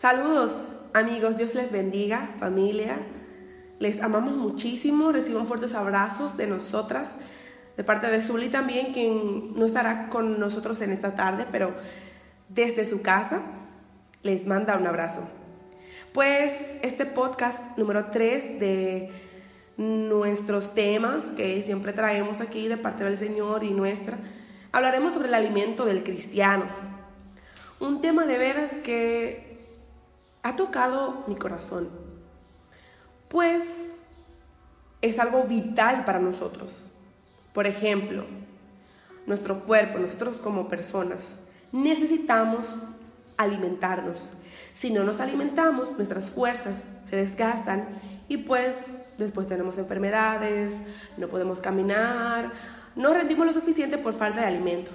Saludos amigos, Dios les bendiga, familia. Les amamos muchísimo, reciban fuertes abrazos de nosotras, de parte de Zully también, quien no estará con nosotros en esta tarde, pero desde su casa les manda un abrazo. Pues este podcast número 3 de nuestros temas que siempre traemos aquí de parte del Señor y nuestra, hablaremos sobre el alimento del cristiano. Un tema de veras que ha tocado mi corazón, pues es algo vital para nosotros. Por ejemplo, nuestro cuerpo, nosotros como personas, necesitamos alimentarnos. Si no nos alimentamos, nuestras fuerzas se desgastan y pues después tenemos enfermedades, no podemos caminar, no rendimos lo suficiente por falta de alimento.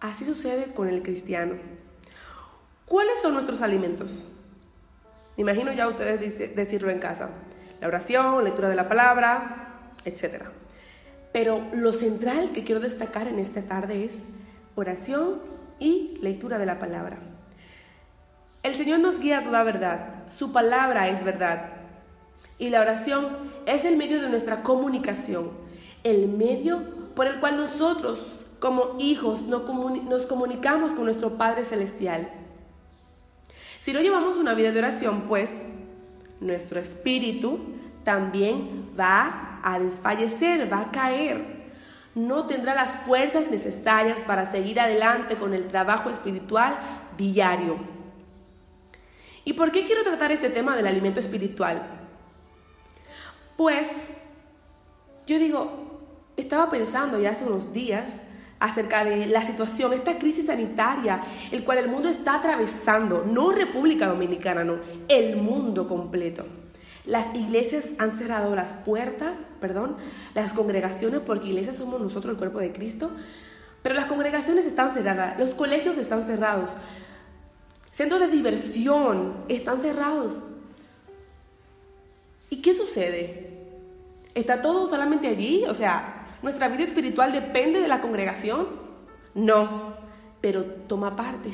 Así sucede con el cristiano. ¿Cuáles son nuestros alimentos? Imagino ya ustedes decirlo en casa. La oración, lectura de la palabra, etc. Pero lo central que quiero destacar en esta tarde es oración y lectura de la palabra. El Señor nos guía a toda verdad. Su palabra es verdad. Y la oración es el medio de nuestra comunicación, el medio por el cual nosotros como hijos nos comunicamos con nuestro Padre Celestial. Si no llevamos una vida de oración, pues nuestro espíritu también va a desfallecer, va a caer. No tendrá las fuerzas necesarias para seguir adelante con el trabajo espiritual diario. ¿Y por qué quiero tratar este tema del alimento espiritual? Pues yo digo, estaba pensando ya hace unos días acerca de la situación, esta crisis sanitaria, el cual el mundo está atravesando, no República Dominicana, no, el mundo completo. Las iglesias han cerrado las puertas, perdón, las congregaciones, porque iglesias somos nosotros el cuerpo de Cristo, pero las congregaciones están cerradas, los colegios están cerrados, centros de diversión están cerrados. ¿Y qué sucede? ¿Está todo solamente allí? O sea, ¿Nuestra vida espiritual depende de la congregación? No, pero toma parte.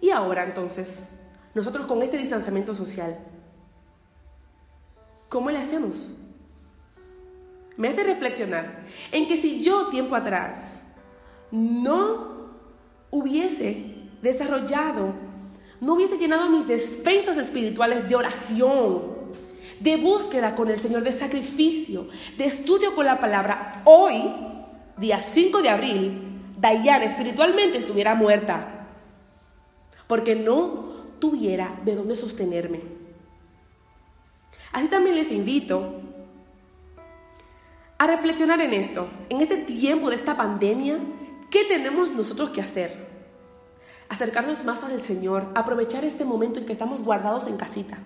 Y ahora entonces, nosotros con este distanciamiento social, ¿cómo le hacemos? Me hace reflexionar en que si yo tiempo atrás no hubiese desarrollado, no hubiese llenado mis despensas espirituales de oración, de búsqueda con el Señor, de sacrificio, de estudio con la palabra, hoy, día 5 de abril, Dayana espiritualmente estuviera muerta, porque no tuviera de dónde sostenerme. Así también les invito a reflexionar en esto, en este tiempo de esta pandemia, ¿qué tenemos nosotros que hacer? Acercarnos más al Señor, aprovechar este momento en que estamos guardados en casita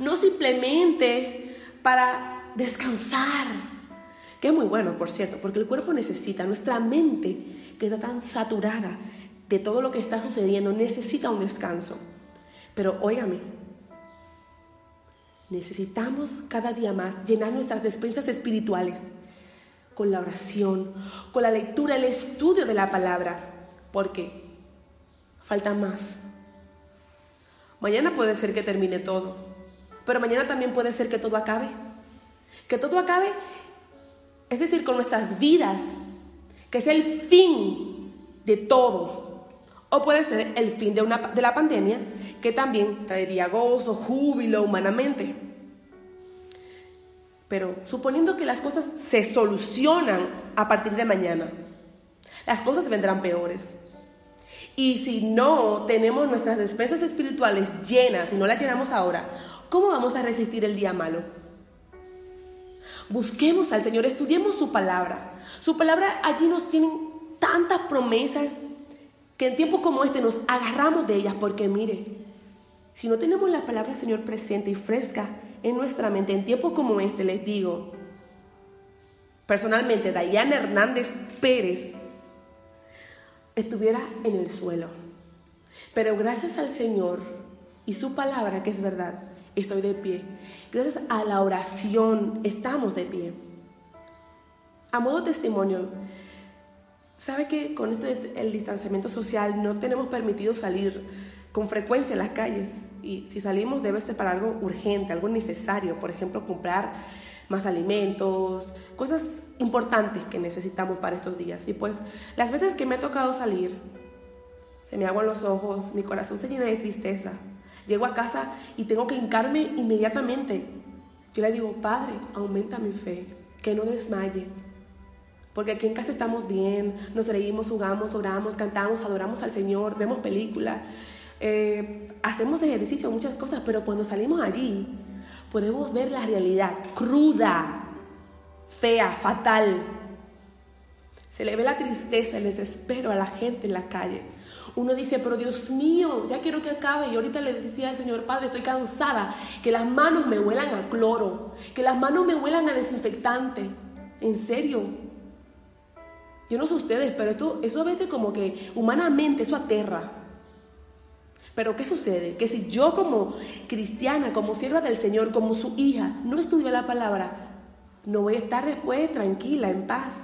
no simplemente para descansar, que es muy bueno, por cierto, porque el cuerpo necesita, nuestra mente queda tan saturada de todo lo que está sucediendo, necesita un descanso. Pero óigame, necesitamos cada día más llenar nuestras despensas espirituales con la oración, con la lectura, el estudio de la palabra, porque falta más. Mañana puede ser que termine todo, pero mañana también puede ser que todo acabe. Que todo acabe, es decir, con nuestras vidas, que sea el fin de todo. O puede ser el fin de, una, de la pandemia, que también traería gozo, júbilo humanamente. Pero suponiendo que las cosas se solucionan a partir de mañana, las cosas vendrán peores. Y si no tenemos nuestras despensas espirituales llenas y no las llenamos ahora, ¿Cómo vamos a resistir el día malo? Busquemos al Señor, estudiemos su palabra. Su palabra allí nos tiene tantas promesas que en tiempos como este nos agarramos de ellas porque mire, si no tenemos la palabra del Señor presente y fresca en nuestra mente en tiempos como este, les digo, personalmente, Dayana Hernández Pérez estuviera en el suelo. Pero gracias al Señor y su palabra, que es verdad, estoy de pie. Gracias a la oración estamos de pie. A modo testimonio, ¿sabe que con esto del distanciamiento social no tenemos permitido salir con frecuencia en las calles y si salimos debe ser para algo urgente, algo necesario, por ejemplo, comprar más alimentos, cosas importantes que necesitamos para estos días. Y pues las veces que me ha tocado salir, se me aguan los ojos, mi corazón se llena de tristeza. Llego a casa y tengo que hincarme inmediatamente. Yo le digo, Padre, aumenta mi fe, que no desmaye. Porque aquí en casa estamos bien, nos reímos, jugamos, oramos, cantamos, adoramos al Señor, vemos películas, eh, hacemos ejercicio, muchas cosas, pero cuando salimos allí podemos ver la realidad cruda, fea, fatal. Se le ve la tristeza, el desespero a la gente en la calle. Uno dice, pero Dios mío, ya quiero que acabe. Y ahorita le decía al Señor Padre, estoy cansada, que las manos me huelan a cloro, que las manos me huelan a desinfectante. En serio. Yo no sé ustedes, pero esto, eso a veces como que humanamente eso aterra. Pero ¿qué sucede? Que si yo como cristiana, como sierva del Señor, como su hija, no estudio la palabra, no voy a estar después tranquila, en paz.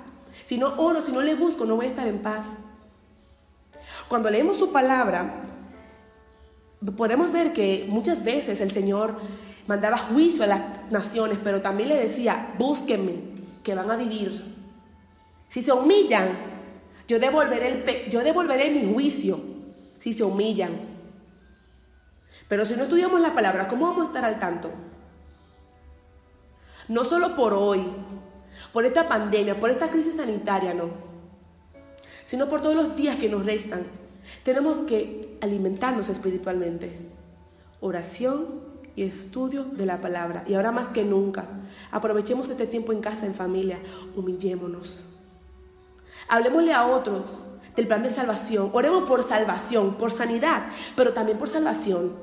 Si no oro, si no le busco, no voy a estar en paz. Cuando leemos su palabra, podemos ver que muchas veces el Señor mandaba juicio a las naciones, pero también le decía, búsquenme, que van a vivir. Si se humillan, yo devolveré, yo devolveré mi juicio, si se humillan. Pero si no estudiamos la palabra, ¿cómo vamos a estar al tanto? No solo por hoy, por esta pandemia, por esta crisis sanitaria, no, sino por todos los días que nos restan. Tenemos que alimentarnos espiritualmente. Oración y estudio de la palabra. Y ahora más que nunca, aprovechemos este tiempo en casa, en familia, humillémonos. Hablemosle a otros del plan de salvación. Oremos por salvación, por sanidad, pero también por salvación.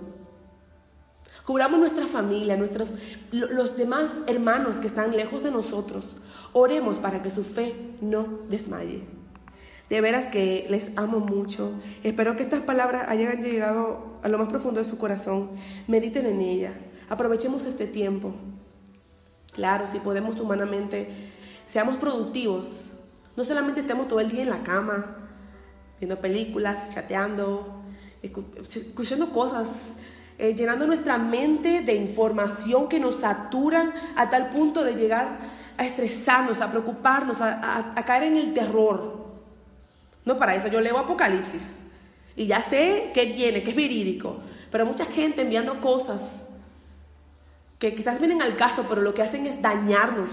Cubramos nuestra familia, nuestros, los demás hermanos que están lejos de nosotros. Oremos para que su fe no desmaye. De veras que les amo mucho. Espero que estas palabras hayan llegado a lo más profundo de su corazón. Mediten en ella. Aprovechemos este tiempo. Claro, si podemos humanamente, seamos productivos. No solamente estemos todo el día en la cama, viendo películas, chateando, escuchando cosas eh, llenando nuestra mente de información que nos saturan a tal punto de llegar a estresarnos, a preocuparnos, a, caer en el terror. No, para eso yo leo Apocalipsis y ya sé que viene, que es verídico, pero mucha gente enviando cosas que quizás vienen al caso, pero lo que hacen es dañarnos.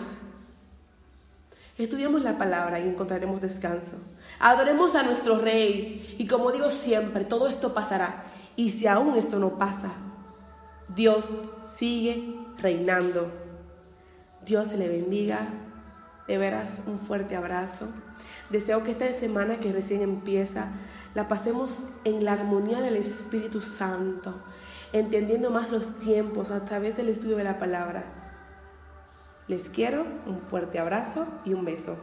Estudiamos la palabra y encontraremos descanso. Adoremos a nuestro Rey y como digo siempre, todo esto pasará. Y si aún esto no pasa, Dios sigue reinando. Dios se le bendiga. De veras, un fuerte abrazo. Deseo que esta semana que recién empieza la pasemos en la armonía del Espíritu Santo, entendiendo más los tiempos a través del estudio de la palabra. Les quiero, un fuerte abrazo y un beso.